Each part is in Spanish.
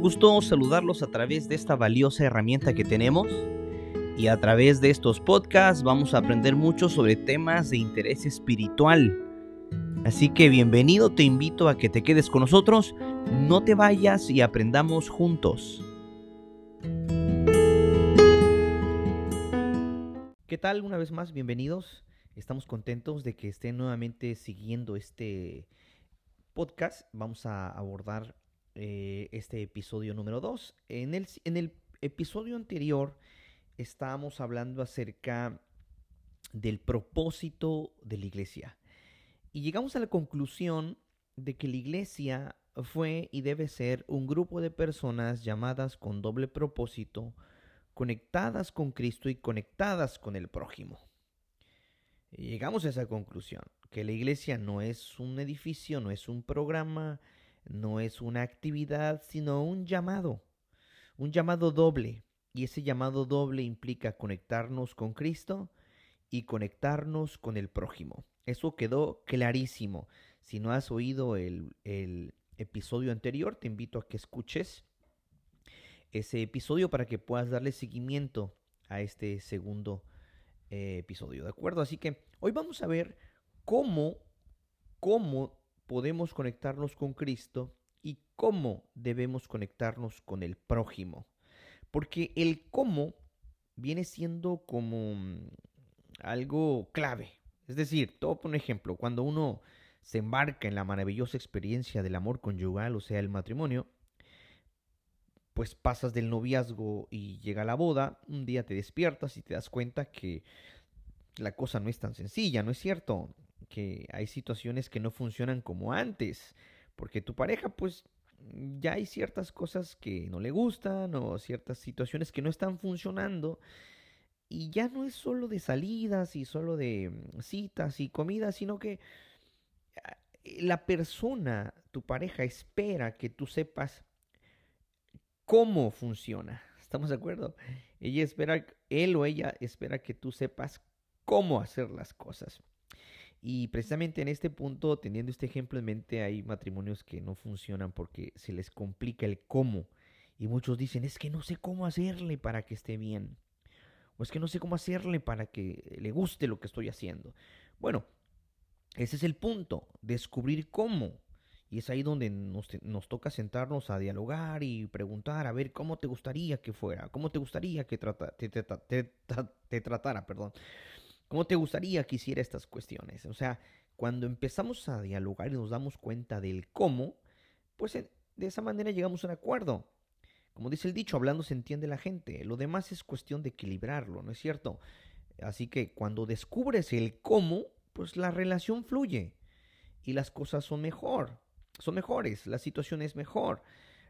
gusto saludarlos a través de esta valiosa herramienta que tenemos. Y a través de estos podcasts vamos a aprender mucho sobre temas de interés espiritual. Así que bienvenido, te invito a que te quedes con nosotros, no te vayas y aprendamos juntos. ¿Qué tal? Una vez más, bienvenidos. Estamos contentos de que estén nuevamente siguiendo este podcast. Vamos a abordar eh, este episodio número 2. En el, en el episodio anterior estábamos hablando acerca del propósito de la iglesia. Y llegamos a la conclusión de que la iglesia fue y debe ser un grupo de personas llamadas con doble propósito, conectadas con Cristo y conectadas con el prójimo. Llegamos a esa conclusión, que la iglesia no es un edificio, no es un programa, no es una actividad, sino un llamado, un llamado doble. Y ese llamado doble implica conectarnos con Cristo y conectarnos con el prójimo. Eso quedó clarísimo. Si no has oído el, episodio anterior, te invito a que escuches ese episodio para que puedas darle seguimiento a este segundo eh, episodio. ¿De acuerdo? Así que hoy vamos a ver cómo, cómo podemos conectarnos con Cristo y cómo debemos conectarnos con el prójimo. Porque el cómo viene siendo como mm, algo clave. Es decir, todo por un ejemplo, cuando uno se embarca en la maravillosa experiencia del amor conyugal, o sea, el matrimonio, pues pasas del noviazgo y llega la boda, un día te despiertas y te das cuenta que la cosa no es tan sencilla, ¿no es cierto? Que hay situaciones que no funcionan como antes, porque tu pareja pues ya hay ciertas cosas que no le gustan o ciertas situaciones que no están funcionando y ya no es solo de salidas y solo de mm, citas y comidas, sino que ah, la persona, tu pareja, espera que tú sepas cómo funciona. ¿Estamos de acuerdo? Ella espera, él o ella espera que tú sepas cómo hacer las cosas. Y precisamente en este punto, teniendo este ejemplo en mente, hay matrimonios que no funcionan porque se les complica el cómo. Y muchos dicen, es que no sé cómo hacerle para que esté bien. O es que no sé cómo hacerle para que le guste lo que estoy haciendo. Bueno, ese es el punto, descubrir cómo. Y es ahí donde nos, nos, toca sentarnos a dialogar y preguntar, a ver, ¿cómo te gustaría que fuera? ¿Cómo te gustaría que trata, te, te, te, tratara? Perdón. ¿Cómo te gustaría que hiciera estas cuestiones? O sea, cuando empezamos a dialogar y nos damos cuenta del cómo, pues de esa manera llegamos a un acuerdo. Como dice el dicho, hablando se entiende la gente. Lo demás es cuestión de equilibrarlo, ¿no es cierto? Así que cuando descubres el cómo, pues la relación fluye y las cosas son mejor, son mejores, la situación es mejor.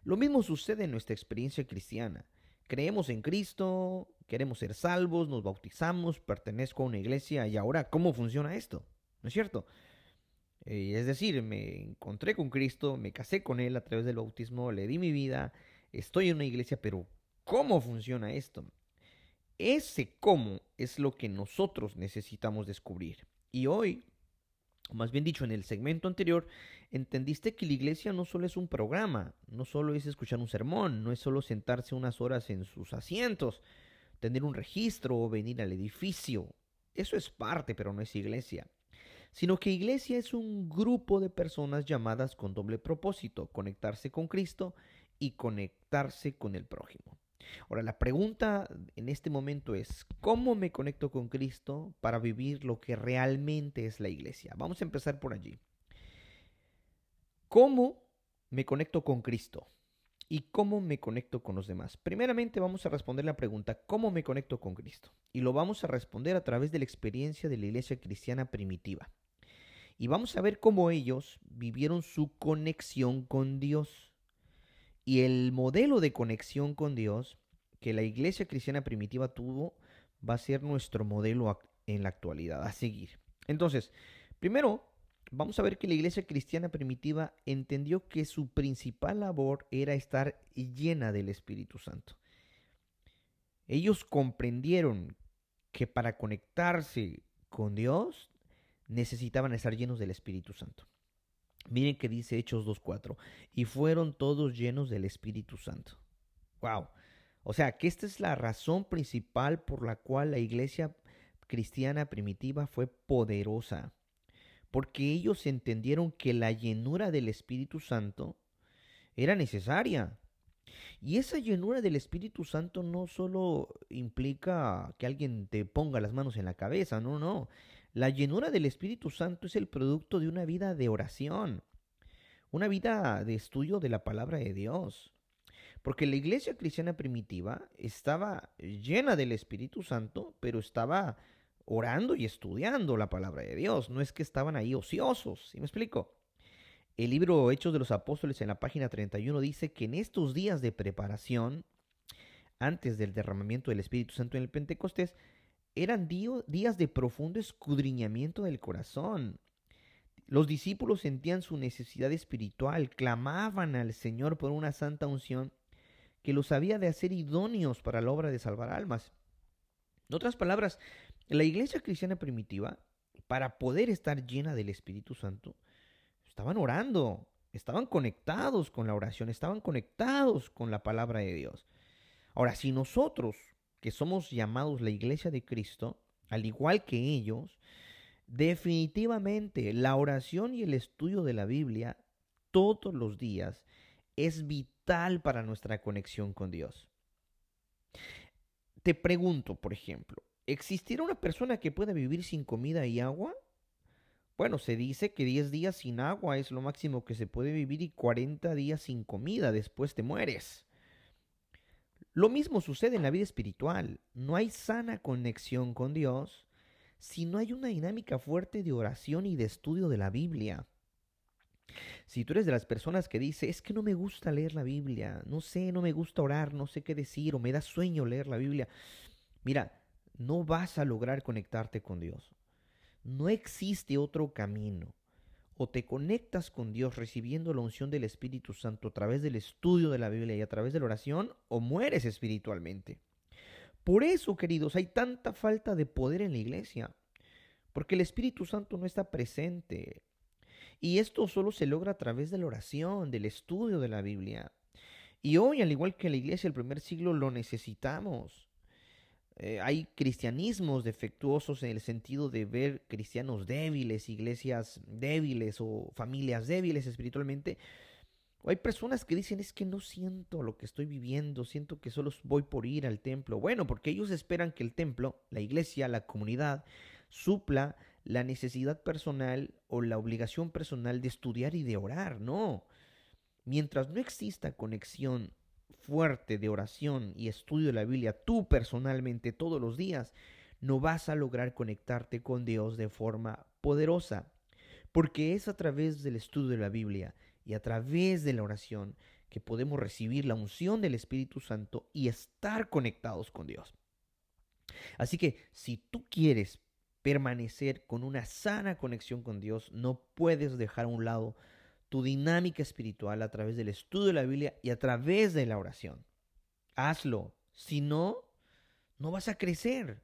Lo mismo sucede en nuestra experiencia cristiana. Creemos en Cristo, queremos ser salvos, nos bautizamos, pertenezco a una iglesia y ahora, ¿cómo funciona esto? ¿No es cierto? Eh, es decir, me encontré con Cristo, me casé con Él a través del bautismo, le di mi vida, estoy en una iglesia, pero ¿cómo funciona esto? Ese cómo es lo que nosotros necesitamos descubrir. Y hoy, más bien dicho, en el segmento anterior, entendiste que la iglesia no solo es un programa, no solo es escuchar un sermón, no es solo sentarse unas horas en sus asientos, tener un registro o venir al edificio. Eso es parte, pero no es iglesia. Sino que iglesia es un grupo de personas llamadas con doble propósito, conectarse con Cristo y conectarse con el prójimo. Ahora, la pregunta en este momento es, ¿cómo me conecto con Cristo para vivir lo que realmente es la iglesia? Vamos a empezar por allí. ¿Cómo me conecto con Cristo? ¿Y cómo me conecto con los demás? Primeramente vamos a responder la pregunta, ¿cómo me conecto con Cristo? Y lo vamos a responder a través de la experiencia de la iglesia cristiana primitiva. Y vamos a ver cómo ellos vivieron su conexión con Dios. Y el modelo de conexión con Dios que la iglesia cristiana primitiva tuvo va a ser nuestro modelo en la actualidad, a seguir. Entonces, primero vamos a ver que la iglesia cristiana primitiva entendió que su principal labor era estar llena del Espíritu Santo. Ellos comprendieron que para conectarse con Dios necesitaban estar llenos del Espíritu Santo. Miren que dice Hechos 2.4. Y fueron todos llenos del Espíritu Santo. Wow. O sea, que esta es la razón principal por la cual la iglesia cristiana primitiva fue poderosa. Porque ellos entendieron que la llenura del Espíritu Santo era necesaria. Y esa llenura del Espíritu Santo no solo implica que alguien te ponga las manos en la cabeza, no, no. La llenura del Espíritu Santo es el producto de una vida de oración, una vida de estudio de la palabra de Dios. Porque la iglesia cristiana primitiva estaba llena del Espíritu Santo, pero estaba orando y estudiando la palabra de Dios. No es que estaban ahí ociosos, ¿sí me explico? El libro Hechos de los Apóstoles en la página 31 dice que en estos días de preparación, antes del derramamiento del Espíritu Santo en el Pentecostés, eran días de profundo escudriñamiento del corazón. Los discípulos sentían su necesidad espiritual, clamaban al Señor por una santa unción que los había de hacer idóneos para la obra de salvar almas. En otras palabras, la iglesia cristiana primitiva, para poder estar llena del Espíritu Santo, estaban orando, estaban conectados con la oración, estaban conectados con la palabra de Dios. Ahora, si nosotros, que somos llamados la iglesia de Cristo, al igual que ellos, definitivamente la oración y el estudio de la Biblia todos los días es para nuestra conexión con Dios. Te pregunto, por ejemplo, ¿existirá una persona que pueda vivir sin comida y agua? Bueno, se dice que 10 días sin agua es lo máximo que se puede vivir y 40 días sin comida, después te mueres. Lo mismo sucede en la vida espiritual. No hay sana conexión con Dios si no hay una dinámica fuerte de oración y de estudio de la Biblia. Si tú eres de las personas que dice, es que no me gusta leer la Biblia, no sé, no me gusta orar, no sé qué decir, o me da sueño leer la Biblia, mira, no vas a lograr conectarte con Dios. No existe otro camino. O te conectas con Dios recibiendo la unción del Espíritu Santo a través del estudio de la Biblia y a través de la oración, o mueres espiritualmente. Por eso, queridos, hay tanta falta de poder en la iglesia, porque el Espíritu Santo no está presente. Y esto solo se logra a través de la oración, del estudio de la Biblia. Y hoy, al igual que la iglesia del primer siglo, lo necesitamos. Eh, hay cristianismos defectuosos en el sentido de ver cristianos débiles, iglesias débiles o familias débiles espiritualmente. O hay personas que dicen es que no siento lo que estoy viviendo, siento que solo voy por ir al templo. Bueno, porque ellos esperan que el templo, la iglesia, la comunidad, supla la necesidad personal o la obligación personal de estudiar y de orar, no. Mientras no exista conexión fuerte de oración y estudio de la Biblia tú personalmente todos los días, no vas a lograr conectarte con Dios de forma poderosa, porque es a través del estudio de la Biblia y a través de la oración que podemos recibir la unción del Espíritu Santo y estar conectados con Dios. Así que si tú quieres permanecer con una sana conexión con Dios, no puedes dejar a un lado tu dinámica espiritual a través del estudio de la Biblia y a través de la oración. Hazlo. Si no, no vas a crecer.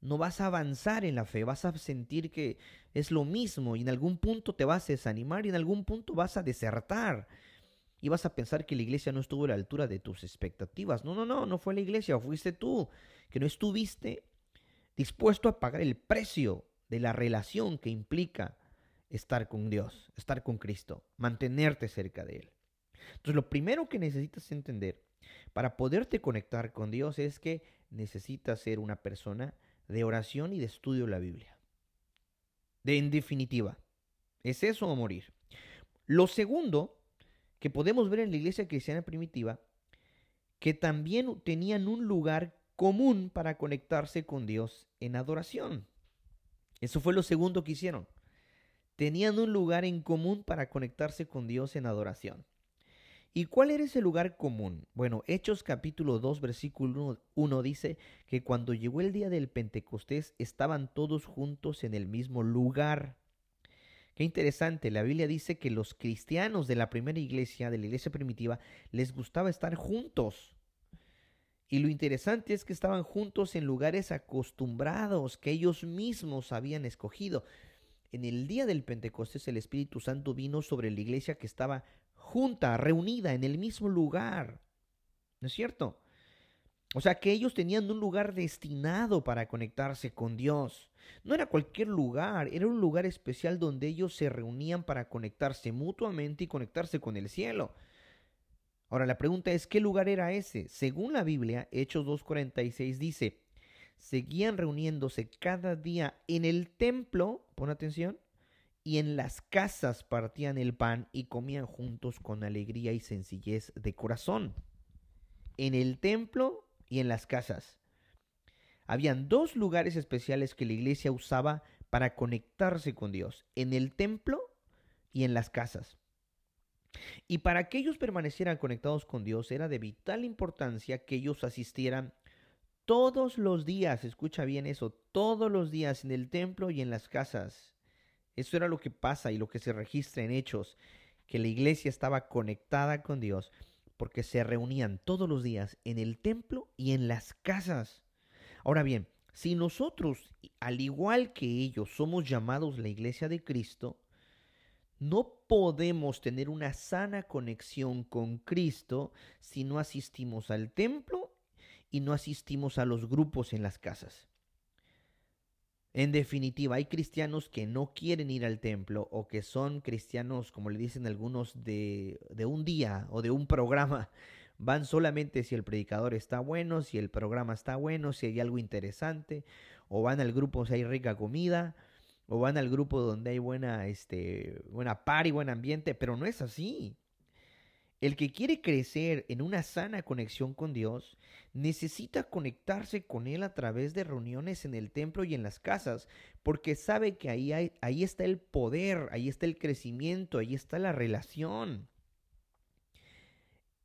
No vas a avanzar en la fe. Vas a sentir que es lo mismo y en algún punto te vas a desanimar y en algún punto vas a desertar. Y vas a pensar que la iglesia no estuvo a la altura de tus expectativas. No, no, no, no fue la iglesia, fuiste tú, que no estuviste dispuesto a pagar el precio de la relación que implica estar con Dios, estar con Cristo, mantenerte cerca de Él. Entonces lo primero que necesitas entender para poderte conectar con Dios es que necesitas ser una persona de oración y de estudio de la Biblia. De en definitiva, es eso o morir. Lo segundo que podemos ver en la iglesia cristiana primitiva, que también tenían un lugar común para conectarse con Dios en adoración. Eso fue lo segundo que hicieron. Tenían un lugar en común para conectarse con Dios en adoración. ¿Y cuál era ese lugar común? Bueno, Hechos capítulo 2 versículo 1 dice que cuando llegó el día del Pentecostés estaban todos juntos en el mismo lugar. Qué interesante, la Biblia dice que los cristianos de la primera iglesia, de la iglesia primitiva, les gustaba estar juntos. Y lo interesante es que estaban juntos en lugares acostumbrados que ellos mismos habían escogido. en el día del Pentecostés el Espíritu Santo vino sobre la iglesia que estaba junta, reunida en el mismo lugar. ¿No es cierto? O sea que ellos tenían un lugar destinado para conectarse con Dios. No era cualquier lugar, era un lugar especial donde ellos se reunían para conectarse mutuamente y conectarse con el cielo. Ahora la pregunta es, ¿qué lugar era ese? Según la Biblia, Hechos 2.46 dice, seguían reuniéndose cada día en el templo, pon atención, y en las casas partían el pan y comían juntos con alegría y sencillez de corazón. En el templo y en las casas. Habían dos lugares especiales que la iglesia usaba para conectarse con Dios, en el templo y en las casas. Y para que ellos permanecieran conectados con Dios era de vital importancia que ellos asistieran todos los días, escucha bien eso, todos los días en el templo y en las casas. Eso era lo que pasa y lo que se registra en hechos, que la iglesia estaba conectada con Dios porque se reunían todos los días en el templo y en las casas. Ahora bien, si nosotros, al igual que ellos, somos llamados la iglesia de Cristo, no podemos tener una sana conexión con Cristo si no asistimos al templo y no asistimos a los grupos en las casas. En definitiva, hay cristianos que no quieren ir al templo o que son cristianos, como le dicen algunos, de, de, un día o de un programa. Van solamente si el predicador está bueno, si el programa está bueno, si hay algo interesante, o van al grupo si hay rica comida, o van al grupo donde hay buena, este, buena par y buen ambiente, pero no es así. El que quiere crecer en una sana conexión con Dios necesita conectarse con Él a través de reuniones en el templo y en las casas, porque sabe que ahí, ahí está el poder, ahí está el crecimiento, ahí está la relación.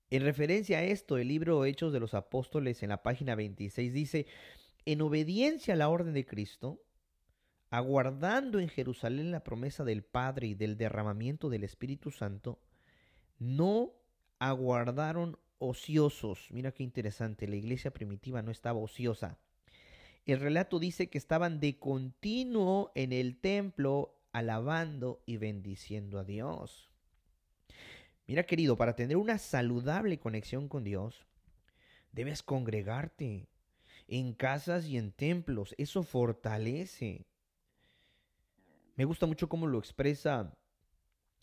En referencia a esto, el libro Hechos de los Apóstoles en la página 26 dice, en obediencia a la orden de Cristo, aguardando en Jerusalén la promesa del Padre y del derramamiento del Espíritu Santo, no aguardaron ociosos. Mira qué interesante, la iglesia primitiva no estaba ociosa. El relato dice que estaban de continuo en el templo alabando y bendiciendo a Dios. Mira querido, para tener una saludable conexión con Dios, debes congregarte en casas y en templos. Eso fortalece. Me gusta mucho cómo lo expresa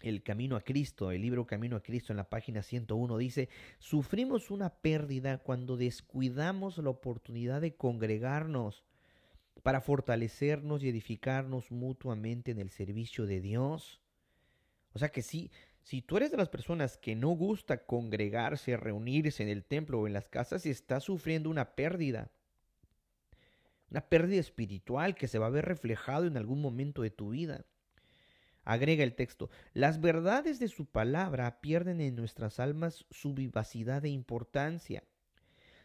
el Camino a Cristo, el libro Camino a Cristo en la página 101 dice, sufrimos una pérdida cuando descuidamos la oportunidad de congregarnos para fortalecernos y edificarnos mutuamente en el servicio de Dios. O sea que sí, si tú eres de las personas que no gusta congregarse, reunirse en el templo o en las casas, estás sufriendo una pérdida. Una pérdida espiritual que se va a ver reflejado en algún momento de tu vida. Agrega el texto, las verdades de su palabra pierden en nuestras almas su vivacidad e importancia.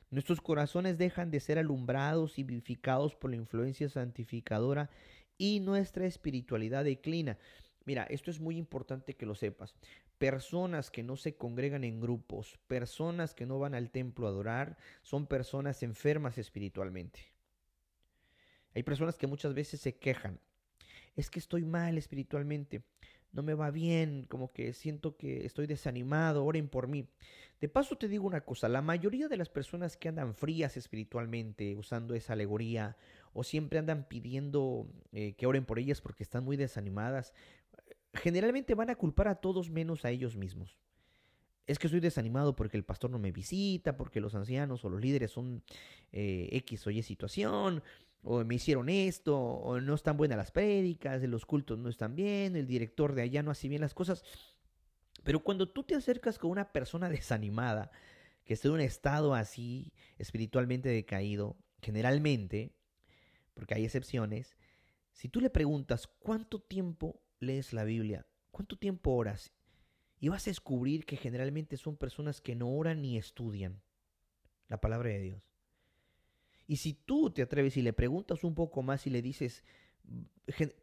Nuestros corazones dejan de ser alumbrados y vivificados por la influencia santificadora y nuestra espiritualidad declina. Mira, esto es muy importante que lo sepas. Personas que no se congregan en grupos, personas que no van al templo a adorar, son personas enfermas espiritualmente. Hay personas que muchas veces se quejan es que estoy mal espiritualmente, no me va bien, como que siento que estoy desanimado, oren por mí. De paso te digo una cosa, la mayoría de las personas que andan frías espiritualmente, usando esa alegoría, o siempre andan pidiendo eh, que oren por ellas porque están muy desanimadas, generalmente van a culpar a todos menos a ellos mismos. Es que estoy desanimado porque el pastor no me visita, porque los ancianos o los líderes son eh, X o Y situación, o me hicieron esto, o no están buenas las prédicas, los cultos no están bien, el director de allá no hace bien las cosas. Pero cuando tú te acercas con una persona desanimada, que está en un estado así espiritualmente decaído, generalmente, porque hay excepciones, si tú le preguntas cuánto tiempo lees la Biblia, cuánto tiempo oras, y vas a descubrir que generalmente son personas que no oran ni estudian la palabra de Dios. Y si tú te atreves y le preguntas un poco más y le dices,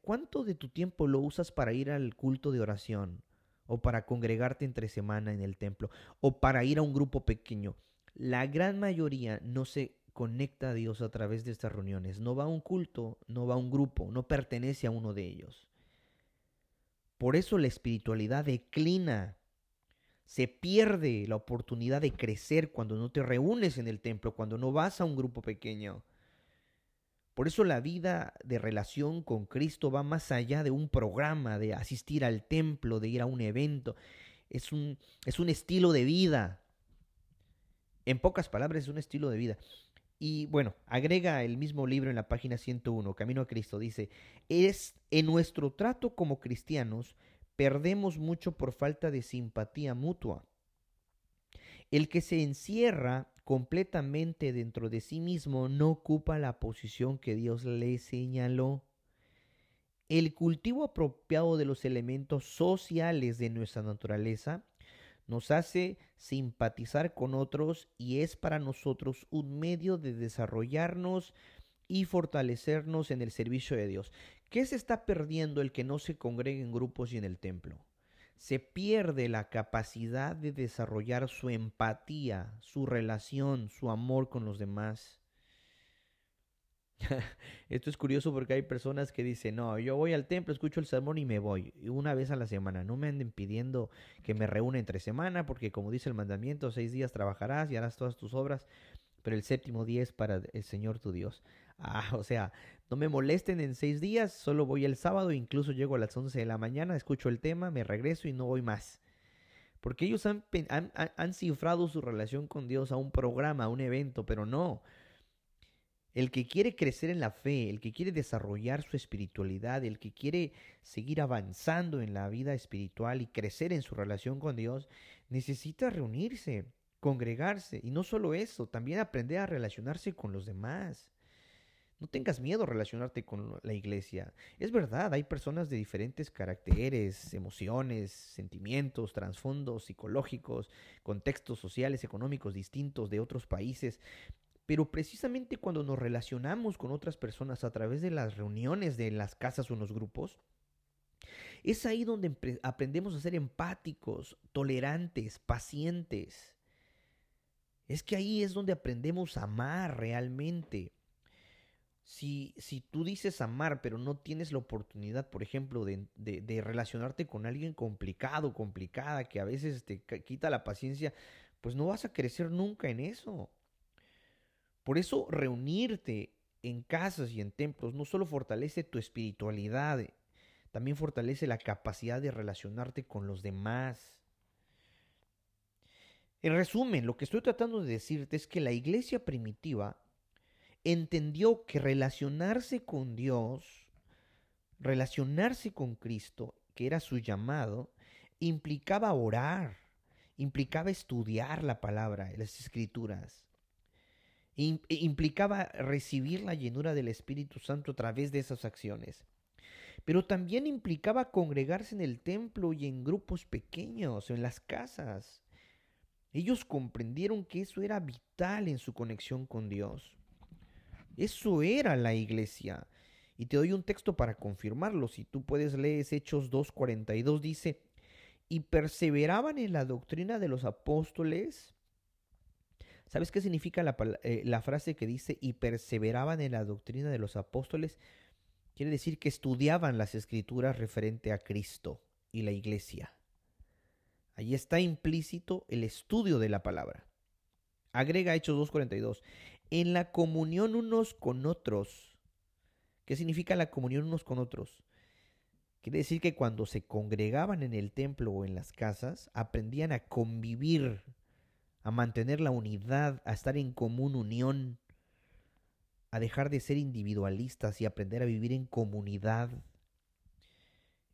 ¿cuánto de tu tiempo lo usas para ir al culto de oración? O para congregarte entre semana en el templo, o para ir a un grupo pequeño. La gran mayoría no se conecta a Dios a través de estas reuniones. No va a un culto, no va a un grupo, no pertenece a uno de ellos. Por eso la espiritualidad declina. Se pierde la oportunidad de crecer cuando no te reúnes en el templo, cuando no vas a un grupo pequeño. Por eso la vida de relación con Cristo va más allá de un programa, de asistir al templo, de ir a un evento. Es un, es un estilo de vida. En pocas palabras, es un estilo de vida. Y bueno, agrega el mismo libro en la página 101, Camino a Cristo, dice, es en nuestro trato como cristianos, perdemos mucho por falta de simpatía mutua. El que se encierra completamente dentro de sí mismo no ocupa la posición que Dios le señaló. El cultivo apropiado de los elementos sociales de nuestra naturaleza nos hace simpatizar con otros y es para nosotros un medio de desarrollarnos y fortalecernos en el servicio de Dios. ¿Qué se está perdiendo el que no se congregue en grupos y en el templo? se pierde la capacidad de desarrollar su empatía, su relación, su amor con los demás. Esto es curioso porque hay personas que dicen, no, yo voy al templo, escucho el sermón y me voy una vez a la semana. No me anden pidiendo que me reúna entre semana porque como dice el mandamiento, seis días trabajarás y harás todas tus obras, pero el séptimo día es para el Señor tu Dios. Ah, o sea, no me molesten en seis días, solo voy el sábado, incluso llego a las once de la mañana, escucho el tema, me regreso y no voy más. Porque ellos han, han, cifrado su relación con Dios a un programa, a un evento, pero no. El que quiere crecer en la fe, el que quiere desarrollar su espiritualidad, el que quiere seguir avanzando en la vida espiritual y crecer en su relación con Dios, necesita reunirse, congregarse. Y no solo eso, también aprender a relacionarse con los demás. No tengas miedo a relacionarte con la iglesia. Es verdad, hay personas de diferentes caracteres, emociones, sentimientos, trasfondos psicológicos, contextos sociales, económicos distintos de otros países. Pero precisamente cuando nos relacionamos con otras personas a través de las reuniones de las casas o en los grupos, es ahí donde aprendemos a ser empáticos, tolerantes, pacientes. Es que ahí es donde aprendemos a amar realmente. Si, si tú dices amar, pero no tienes la oportunidad, por ejemplo, de, de, relacionarte con alguien complicado, complicada, que a veces te quita la paciencia, pues no vas a crecer nunca en eso. Por eso reunirte en casas y en templos no solo fortalece tu espiritualidad, también fortalece la capacidad de relacionarte con los demás. En resumen, lo que estoy tratando de decirte es que la iglesia primitiva entendió que relacionarse con Dios, relacionarse con Cristo, que era su llamado, implicaba orar, implicaba estudiar la palabra, las escrituras, implicaba recibir la llenura del Espíritu Santo a través de esas acciones. Pero también implicaba congregarse en el templo y en grupos pequeños, en las casas. Ellos comprendieron que eso era vital en su conexión con Dios. Eso era la iglesia. Y te doy un texto para confirmarlo. Si tú puedes leer Hechos 2.42, dice, y perseveraban en la doctrina de los apóstoles. ¿Sabes qué significa la, eh, la frase que dice, y perseveraban en la doctrina de los apóstoles? Quiere decir que estudiaban las escrituras referente a Cristo y la iglesia. Allí está implícito el estudio de la palabra. Agrega Hechos 2.42 en la comunión unos con otros. ¿Qué significa la comunión unos con otros? Quiere decir que cuando se congregaban en el templo o en las casas, aprendían a convivir, a mantener la unidad, a estar en común unión, a dejar de ser individualistas y aprender a vivir en comunidad.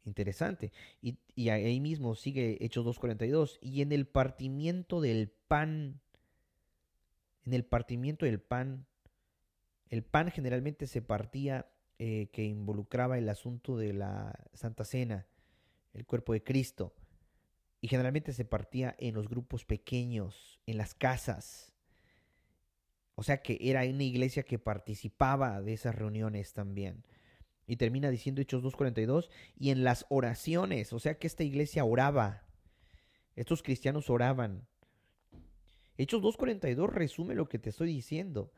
Interesante. Y, ahí mismo sigue Hechos 2.42. Y en el partimiento del pan en el partimiento del pan, el pan generalmente se partía eh, que involucraba el asunto de la Santa Cena, el cuerpo de Cristo, y generalmente se partía en los grupos pequeños, en las casas. O sea que era una iglesia que participaba de esas reuniones también. Y termina diciendo Hechos 2.42, y en las oraciones, o sea que esta iglesia oraba, estos cristianos oraban, Hechos 2.42 resume lo que te estoy diciendo.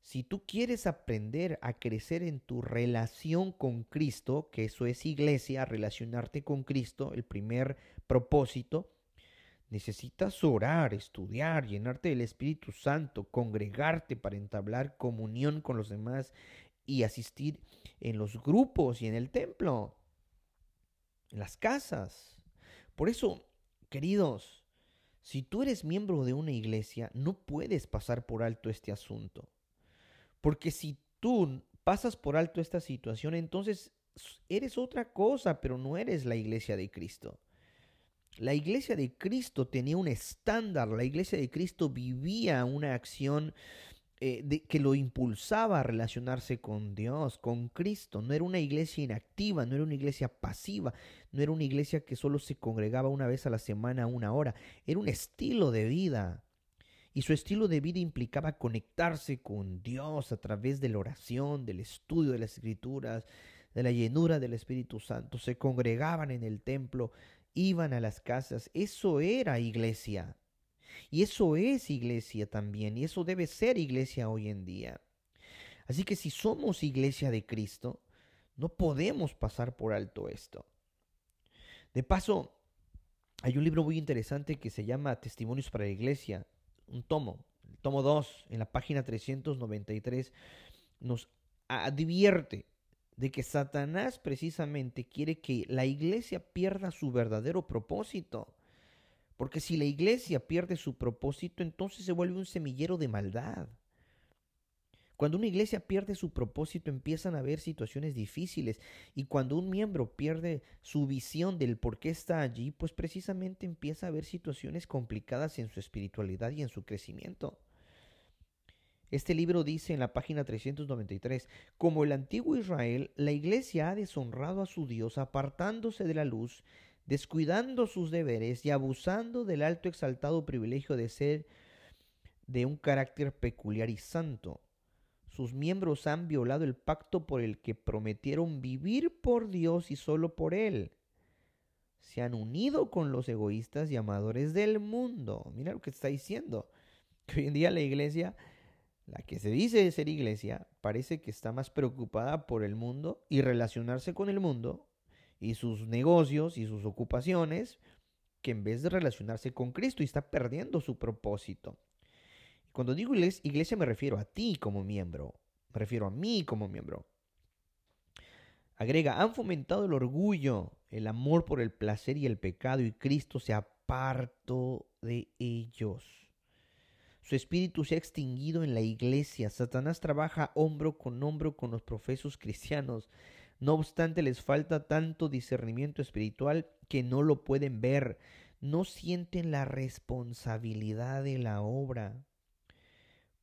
si tú quieres aprender a crecer en tu relación con Cristo, que eso es iglesia, relacionarte con Cristo, el primer propósito, necesitas orar, estudiar, llenarte del Espíritu Santo, congregarte para entablar comunión con los demás y asistir en los grupos y en el templo, en las casas. Por eso, queridos, si tú eres miembro de una iglesia, no puedes pasar por alto este asunto. Porque si tú pasas por alto esta situación, entonces eres otra cosa, pero no eres la iglesia de Cristo. La iglesia de Cristo tenía un estándar, la iglesia de Cristo vivía una acción eh, que lo impulsaba a relacionarse con Dios, con Cristo. No era una iglesia inactiva, no era una iglesia pasiva, no era una iglesia que solo se congregaba una vez a la semana, una hora. Era un estilo de vida. Y su estilo de vida implicaba conectarse con Dios a través de la oración, del estudio de las escrituras, de la llenura del Espíritu Santo. Se congregaban en el templo, iban a las casas. Eso era iglesia. Y eso es iglesia también. Y eso debe ser iglesia hoy en día. Así que si somos iglesia de Cristo, no podemos pasar por alto esto. De paso, hay un libro muy interesante que se llama Testimonios para la Iglesia un tomo, el tomo 2, en la página 393, nos advierte de que Satanás precisamente quiere que la iglesia pierda su verdadero propósito. Porque si la iglesia pierde su propósito, entonces se vuelve un semillero de maldad. Cuando una iglesia pierde su propósito empiezan a haber situaciones difíciles y cuando un miembro pierde su visión del por qué está allí, pues precisamente empieza a haber situaciones complicadas en su espiritualidad y en su crecimiento. Este libro dice en la página 393, como el antiguo Israel, la iglesia ha deshonrado a su Dios apartándose de la luz, descuidando sus deberes y abusando del alto exaltado privilegio de ser de un carácter peculiar y santo sus miembros han violado el pacto por el que prometieron vivir por Dios y solo por Él. Se han unido con los egoístas y amadores del mundo. Mira lo que está diciendo. Que hoy en día la iglesia, la que se dice ser iglesia, parece que está más preocupada por el mundo y relacionarse con el mundo y sus negocios y sus ocupaciones que en vez de relacionarse con Cristo está perdiendo su propósito. Cuando digo iglesia me refiero a ti como miembro, me refiero a mí como miembro. Agrega, han fomentado el orgullo, el amor por el placer y el pecado y Cristo se apartó de ellos. Su espíritu se ha extinguido en la iglesia. Satanás trabaja hombro con hombro con los profesos cristianos. No obstante, les falta tanto discernimiento espiritual que no lo pueden ver. No sienten la responsabilidad de la obra.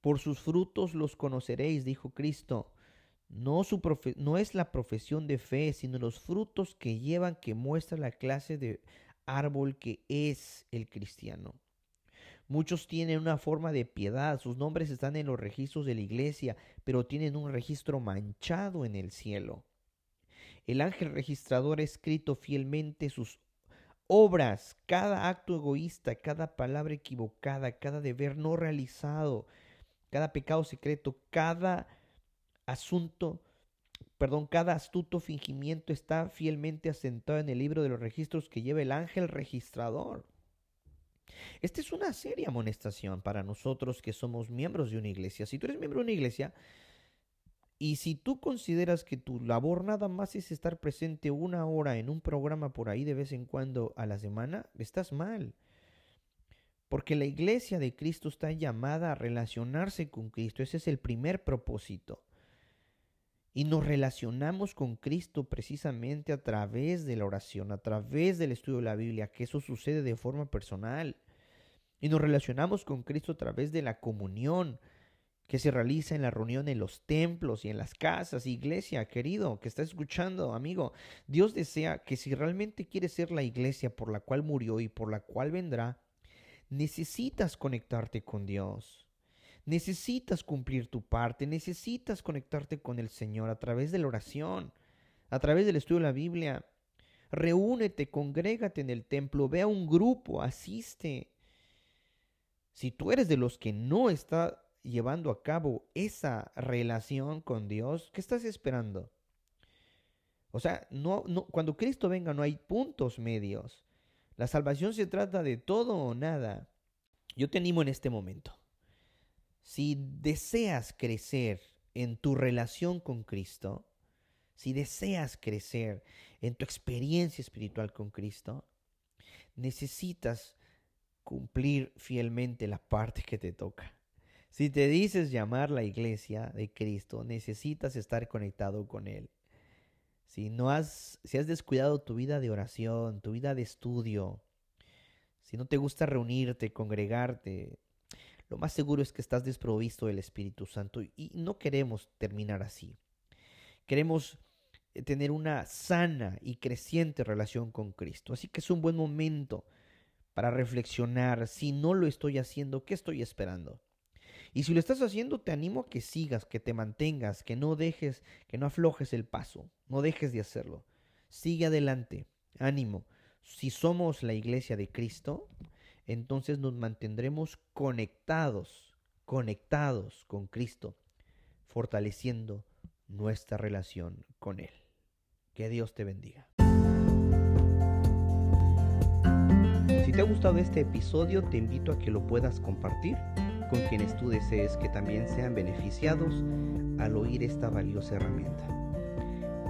Por sus frutos los conoceréis, dijo Cristo. No, su no es la profesión de fe, sino los frutos que llevan que muestra la clase de árbol que es el cristiano. Muchos tienen una forma de piedad, sus nombres están en los registros de la iglesia, pero tienen un registro manchado en el cielo. El ángel registrador ha escrito fielmente sus obras, cada acto egoísta, cada palabra equivocada, cada deber no realizado, cada pecado secreto, cada asunto, perdón, cada astuto fingimiento está fielmente asentado en el libro de los registros que lleva el ángel registrador. Esta es una seria amonestación para nosotros que somos miembros de una iglesia. Si tú eres miembro de una iglesia y si tú consideras que tu labor nada más es estar presente una hora en un programa por ahí de vez en cuando a la semana, estás mal. Porque la iglesia de Cristo está llamada a relacionarse con Cristo. Ese es el primer propósito. Y nos relacionamos con Cristo precisamente a través de la oración, a través del estudio de la Biblia, que eso sucede de forma personal. Y nos relacionamos con Cristo a través de la comunión que se realiza en la reunión en los templos y en las casas. Iglesia, querido, que está escuchando, amigo, Dios desea que si realmente quieres ser la iglesia por la cual murió y por la cual vendrá, necesitas conectarte con Dios. Necesitas cumplir tu parte, necesitas conectarte con el Señor a través de la oración, a través del estudio de la Biblia. Reúnete, congrégate en el templo, ve a un grupo, asiste. Si tú eres de los que no está llevando a cabo esa relación con Dios, ¿qué estás esperando? O sea, no, no, cuando Cristo venga no hay puntos medios. La salvación se trata de todo o nada. Yo te animo en este momento. Si deseas crecer en tu relación con Cristo, si deseas crecer en tu experiencia espiritual con Cristo, necesitas cumplir fielmente la parte que te toca. Si te dices llamar la iglesia de Cristo, necesitas estar conectado con Él. Si no has, si has descuidado tu vida de oración, tu vida de estudio, si no te gusta reunirte, congregarte, lo más seguro es que estás desprovisto del Espíritu Santo y no queremos terminar así. Queremos eh, tener una sana y creciente relación con Cristo. Así que es un buen momento para reflexionar si no lo estoy haciendo, ¿qué estoy esperando? Y si lo estás haciendo, te animo a que sigas, que te mantengas, que no dejes, que no aflojes el paso, no dejes de hacerlo. Sigue adelante, ánimo. Si somos la iglesia de Cristo, entonces nos mantendremos conectados, conectados con Cristo, fortaleciendo nuestra relación con Él. Que Dios te bendiga. Si te ha gustado este episodio, te invito a que lo puedas compartir con quienes tú desees que también sean beneficiados al oír esta valiosa herramienta.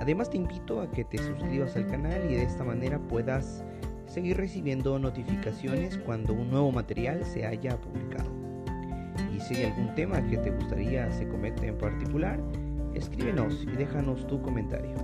Además te invito a que te suscribas al canal y de esta manera puedas seguir recibiendo notificaciones cuando un nuevo material se haya publicado. Y si hay algún tema que te gustaría se comete en particular, escríbenos y déjanos tu comentario.